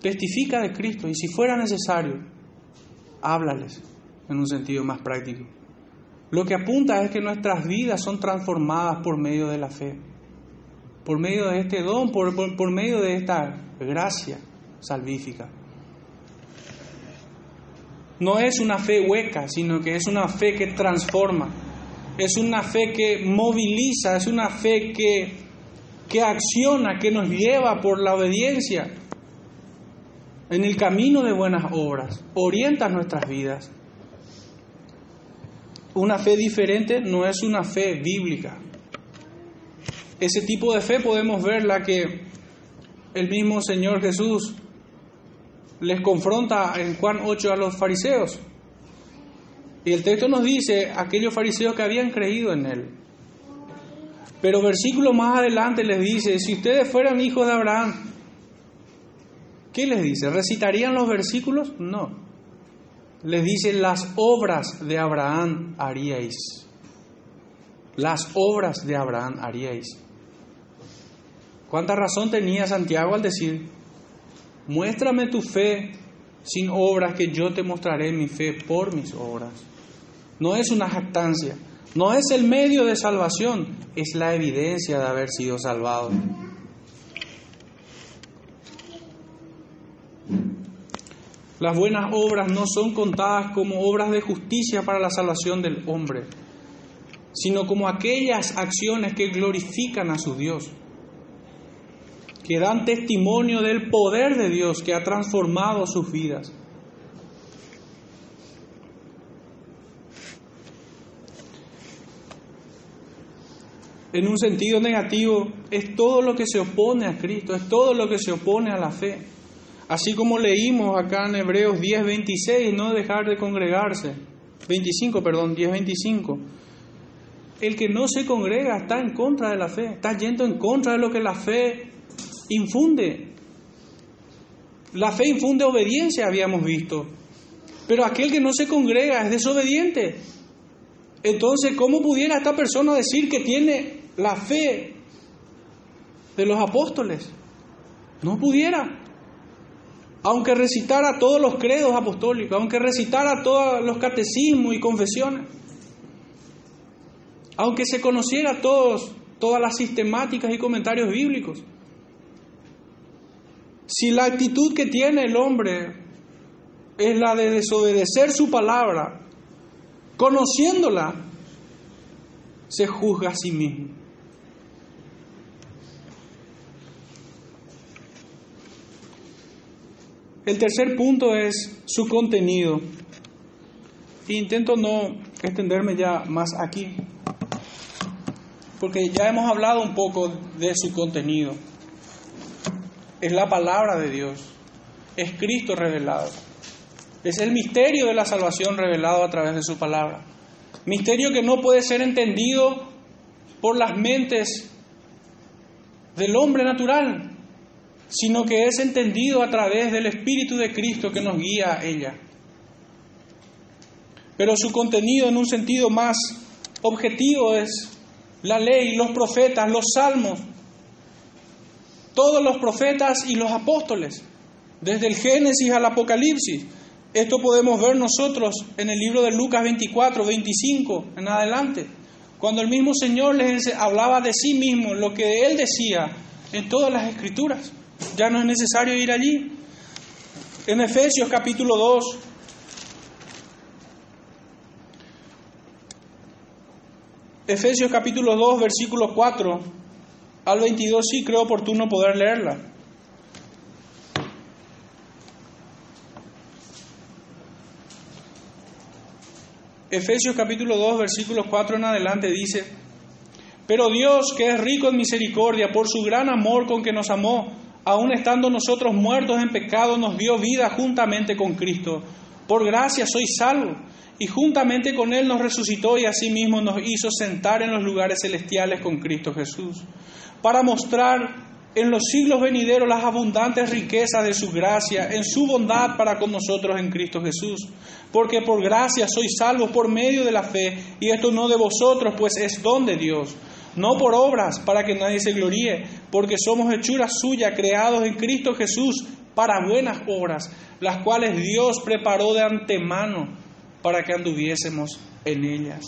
testifica de Cristo y si fuera necesario, háblales en un sentido más práctico. Lo que apunta es que nuestras vidas son transformadas por medio de la fe, por medio de este don, por, por, medio de esta gracia salvífica. No es una fe hueca, sino que es una fe que transforma, es una fe que moviliza, es una fe que, que acciona, que nos lleva por la obediencia en el camino de buenas obras, orienta nuestras vidas. Una fe diferente no es una fe bíblica. Ese tipo de fe podemos ver la que el mismo Señor Jesús les confronta en Juan 8 a los fariseos. Y el texto nos dice aquellos fariseos que habían creído en él. Pero versículo más adelante les dice, si ustedes fueran hijos de Abraham, ¿qué les dice? ¿Recitarían los versículos? No. Les dice, las obras de Abraham haríais. Las obras de Abraham haríais. ¿Cuánta razón tenía Santiago al decir, muéstrame tu fe sin obras que yo te mostraré mi fe por mis obras? No es una jactancia, no es el medio de salvación, es la evidencia de haber sido salvado. Las buenas obras no son contadas como obras de justicia para la salvación del hombre, sino como aquellas acciones que glorifican a su Dios, que dan testimonio del poder de Dios que ha transformado sus vidas. En un sentido negativo, es todo lo que se opone a Cristo, es todo lo que se opone a la fe. Así como leímos acá en Hebreos 10, 26, no dejar de congregarse. 25, perdón, 10, 25. El que no se congrega está en contra de la fe, está yendo en contra de lo que la fe infunde. La fe infunde obediencia, habíamos visto. Pero aquel que no se congrega es desobediente. Entonces, ¿cómo pudiera esta persona decir que tiene la fe de los apóstoles? No pudiera aunque recitara todos los credos apostólicos, aunque recitara todos los catecismos y confesiones, aunque se conociera todos, todas las sistemáticas y comentarios bíblicos, si la actitud que tiene el hombre es la de desobedecer su palabra, conociéndola, se juzga a sí mismo. El tercer punto es su contenido. Intento no extenderme ya más aquí, porque ya hemos hablado un poco de su contenido. Es la palabra de Dios, es Cristo revelado, es el misterio de la salvación revelado a través de su palabra. Misterio que no puede ser entendido por las mentes del hombre natural, sino que es entendido a través del Espíritu de Cristo que nos guía a ella. Pero su contenido en un sentido más objetivo es la ley, los profetas, los salmos, todos los profetas y los apóstoles, desde el Génesis al Apocalipsis. Esto podemos ver nosotros en el libro de Lucas 24, 25 en adelante, cuando el mismo Señor les hablaba de sí mismo, lo que Él decía en todas las escrituras. Ya no es necesario ir allí. En Efesios capítulo 2, Efesios capítulo 2, versículo 4 al 22, sí creo oportuno poder leerla. Efesios capítulo 2, versículo 4 en adelante dice, pero Dios, que es rico en misericordia, por su gran amor con que nos amó, aun estando nosotros muertos en pecado, nos dio vida juntamente con Cristo. Por gracia soy salvo. Y juntamente con Él nos resucitó y asimismo nos hizo sentar en los lugares celestiales con Cristo Jesús, para mostrar en los siglos venideros las abundantes riquezas de su gracia, en su bondad para con nosotros en Cristo Jesús. Porque por gracia sois salvos por medio de la fe, y esto no de vosotros, pues es don de Dios no por obras para que nadie se gloríe, porque somos hechuras suyas, creados en Cristo Jesús para buenas obras, las cuales Dios preparó de antemano para que anduviésemos en ellas.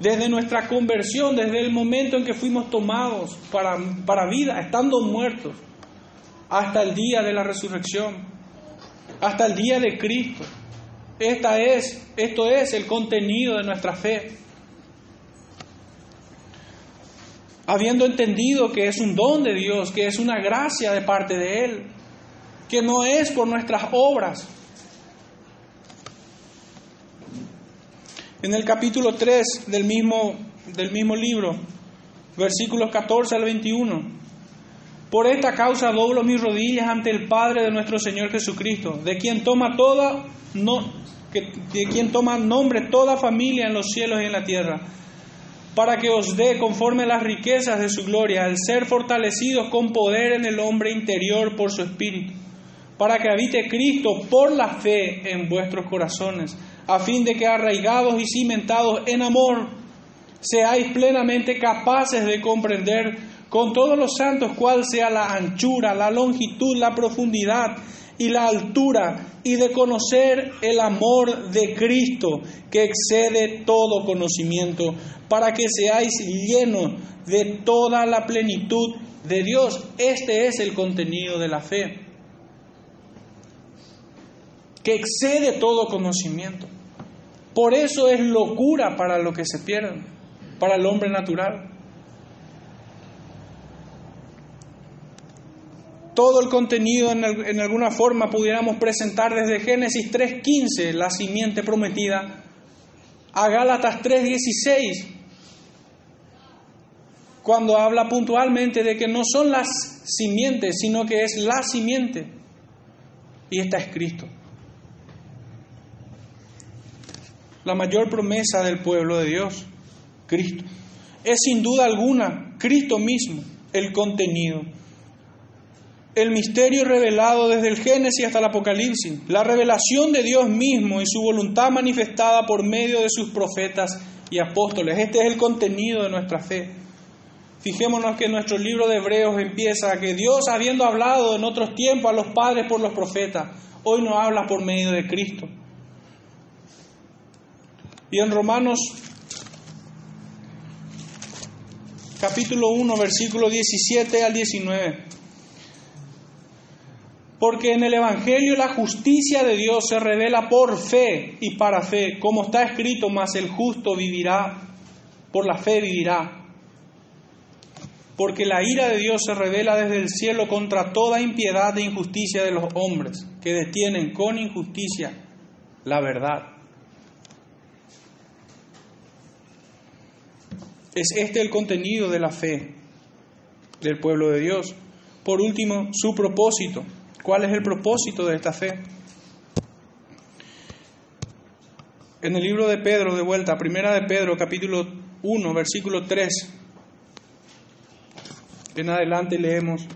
Desde nuestra conversión, desde el momento en que fuimos tomados para, para vida, estando muertos, hasta el día de la resurrección, hasta el día de Cristo. Esta es, esto es el contenido de nuestra fe. Habiendo entendido que es un don de Dios, que es una gracia de parte de Él, que no es por nuestras obras. En el capítulo 3 del mismo, del mismo libro, versículos 14 al 21, por esta causa doblo mis rodillas ante el Padre de nuestro Señor Jesucristo, de quien toma toda, no, que, de quien toma nombre toda familia en los cielos y en la tierra, para que os dé conforme a las riquezas de su gloria, el ser fortalecidos con poder en el hombre interior por su espíritu, para que habite Cristo por la fe en vuestros corazones, a fin de que arraigados y cimentados en amor, seáis plenamente capaces de comprender con todos los santos cuál sea la anchura, la longitud, la profundidad y la altura, y de conocer el amor de Cristo que excede todo conocimiento, para que seáis llenos de toda la plenitud de Dios. Este es el contenido de la fe, que excede todo conocimiento. Por eso es locura para lo que se pierden, para el hombre natural. Todo el contenido en, alguna forma pudiéramos presentar desde Génesis 3.15, la simiente prometida, a Gálatas 3.16, cuando habla puntualmente de que no son las simientes, sino que es la simiente. Y está escrito. La mayor promesa del pueblo de Dios, Cristo. Es sin duda alguna Cristo mismo el contenido el misterio revelado desde el Génesis hasta el Apocalipsis, la revelación de Dios mismo y su voluntad manifestada por medio de sus profetas y apóstoles. Este es el contenido de nuestra fe. Fijémonos que nuestro libro de Hebreos empieza que Dios, habiendo hablado en otros tiempos a los padres por los profetas, hoy nos habla por medio de Cristo. Y en Romanos capítulo 1, versículo 17 al 19. Porque en el Evangelio la justicia de Dios se revela por fe y para fe, como está escrito, mas el justo vivirá, por la fe vivirá. Porque la ira de Dios se revela desde el cielo contra toda impiedad e injusticia de los hombres, que detienen con injusticia la verdad. Es este el contenido de la fe del pueblo de Dios. Por último, su propósito. ¿Cuál es el propósito de esta fe? En el libro de Pedro, de vuelta, primera de Pedro, capítulo 1, versículo 3, en adelante leemos.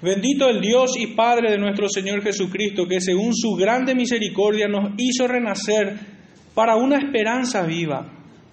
Bendito el Dios y Padre de nuestro Señor Jesucristo, que según su grande misericordia nos hizo renacer para una esperanza viva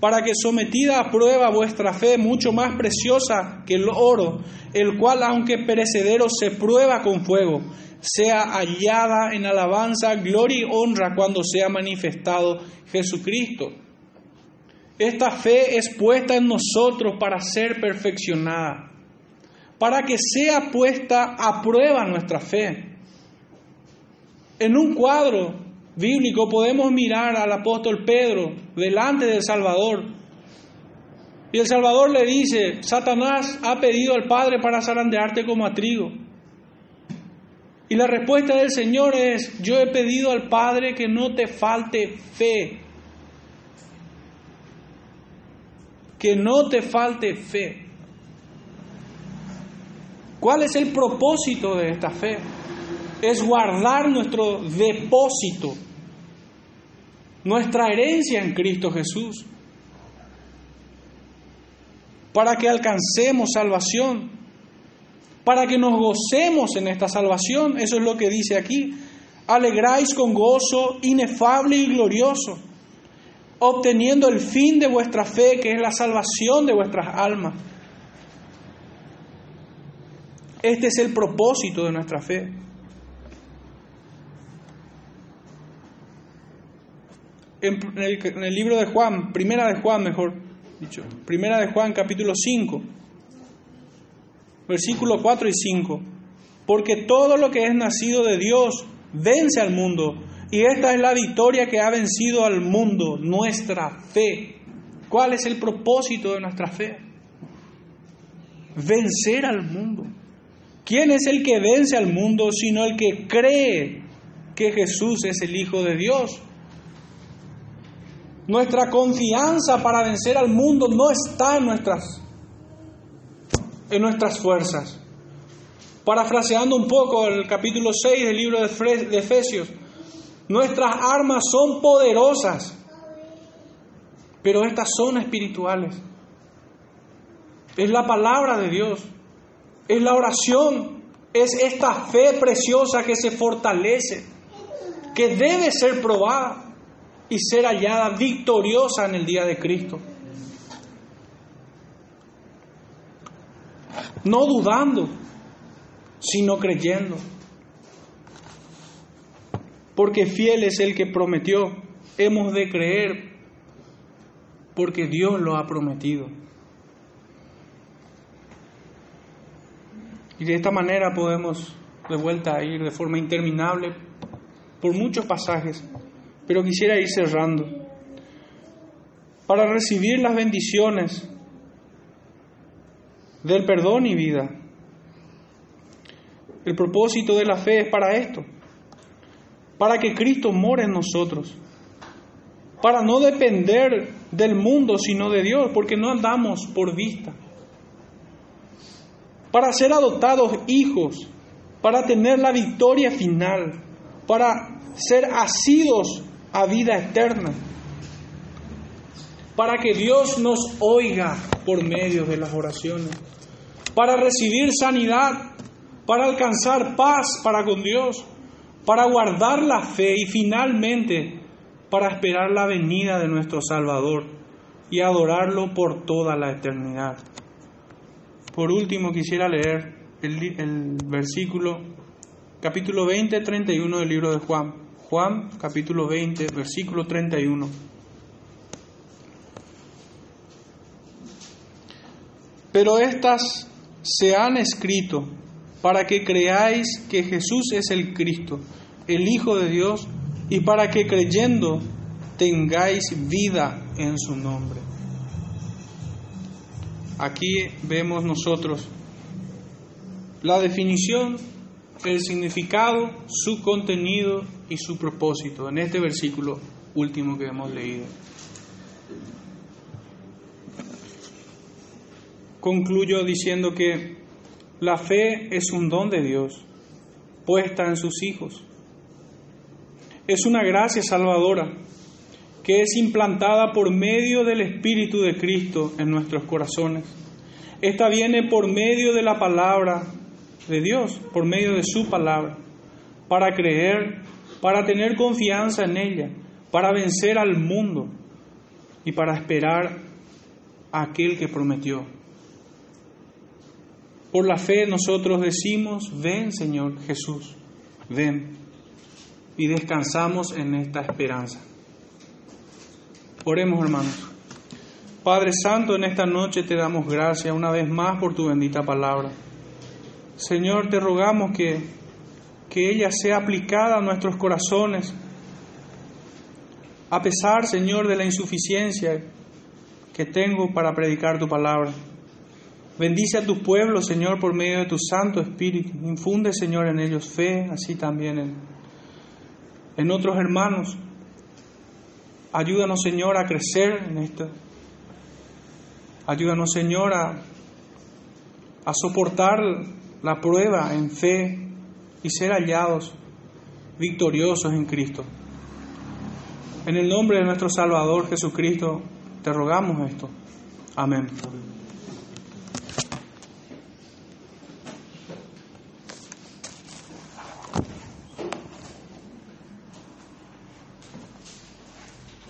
para que sometida a prueba vuestra fe, mucho más preciosa que el oro, el cual aunque perecedero se prueba con fuego, sea hallada en alabanza, gloria y honra cuando sea manifestado Jesucristo. Esta fe es puesta en nosotros para ser perfeccionada, para que sea puesta a prueba nuestra fe. En un cuadro bíblico podemos mirar al apóstol Pedro delante del Salvador. Y el Salvador le dice, Satanás ha pedido al Padre para zarandearte como a trigo. Y la respuesta del Señor es, yo he pedido al Padre que no te falte fe. Que no te falte fe. ¿Cuál es el propósito de esta fe? Es guardar nuestro depósito, nuestra herencia en Cristo Jesús, para que alcancemos salvación, para que nos gocemos en esta salvación. Eso es lo que dice aquí. Alegráis con gozo inefable y glorioso, obteniendo el fin de vuestra fe, que es la salvación de vuestras almas. Este es el propósito de nuestra fe. En el, libro de Juan, primera de Juan, mejor dicho, primera de Juan, capítulo 5, versículo 4 y 5. Porque todo lo que es nacido de Dios vence al mundo, Y esta es la victoria que ha vencido al mundo, nuestra fe. ¿Cuál es el propósito de nuestra fe? Vencer al mundo. ¿Quién es el que vence al mundo sino el que cree que Jesús es el Hijo de Dios? Nuestra confianza para vencer al mundo no está en nuestras, en nuestras fuerzas. Parafraseando un poco el capítulo 6 del libro de Efesios, nuestras armas son poderosas, pero estas son espirituales. Es la palabra de Dios, es la oración, es esta fe preciosa que se fortalece, que debe ser probada y ser hallada victoriosa en el día de Cristo. No dudando, sino creyendo. Porque fiel es el que prometió. Hemos de creer porque Dios lo ha prometido. Y de esta manera podemos de vuelta ir de forma interminable por muchos pasajes, pero quisiera ir cerrando. Para recibir las bendiciones del perdón y vida. El propósito de la fe es para esto, para que Cristo more en nosotros, para no depender del mundo sino de Dios, porque no andamos por vista para ser adoptados hijos, para tener la victoria final, para ser asidos a vida eterna, para que Dios nos oiga por medio de las oraciones, para recibir sanidad, para alcanzar paz para con Dios, para guardar la fe y finalmente para esperar la venida de nuestro Salvador y adorarlo por toda la eternidad. Por último, quisiera leer el, versículo, capítulo 20, 31 del libro de Juan. Juan, capítulo 20, versículo 31. Pero estas se han escrito para que creáis que Jesús es el Cristo, el Hijo de Dios, y para que creyendo tengáis vida en su nombre. Aquí vemos nosotros la definición, el significado, su contenido y su propósito en este versículo último que hemos leído. Concluyo diciendo que la fe es un don de Dios puesta en sus hijos. Es una gracia salvadora que es implantada por medio del Espíritu de Cristo en nuestros corazones. Esta viene por medio de la palabra de Dios, por medio de su palabra, para creer, para tener confianza en ella, para vencer al mundo y para esperar a aquel que prometió. Por la fe nosotros decimos, ven Señor Jesús, ven, y descansamos en esta esperanza. Oremos, hermanos. Padre Santo, en esta noche te damos gracias una vez más por tu bendita palabra. Señor, te rogamos que, que ella sea aplicada a nuestros corazones, a pesar, Señor, de la insuficiencia que tengo para predicar tu palabra. Bendice a tu pueblo, Señor, por medio de tu Santo Espíritu. Infunde, Señor, en ellos fe, así también en, en otros hermanos. Ayúdanos, Señor, a crecer en esto. Ayúdanos, Señor, a, a soportar la prueba en fe y ser hallados victoriosos en Cristo. En el nombre de nuestro Salvador Jesucristo, te rogamos esto. Amén.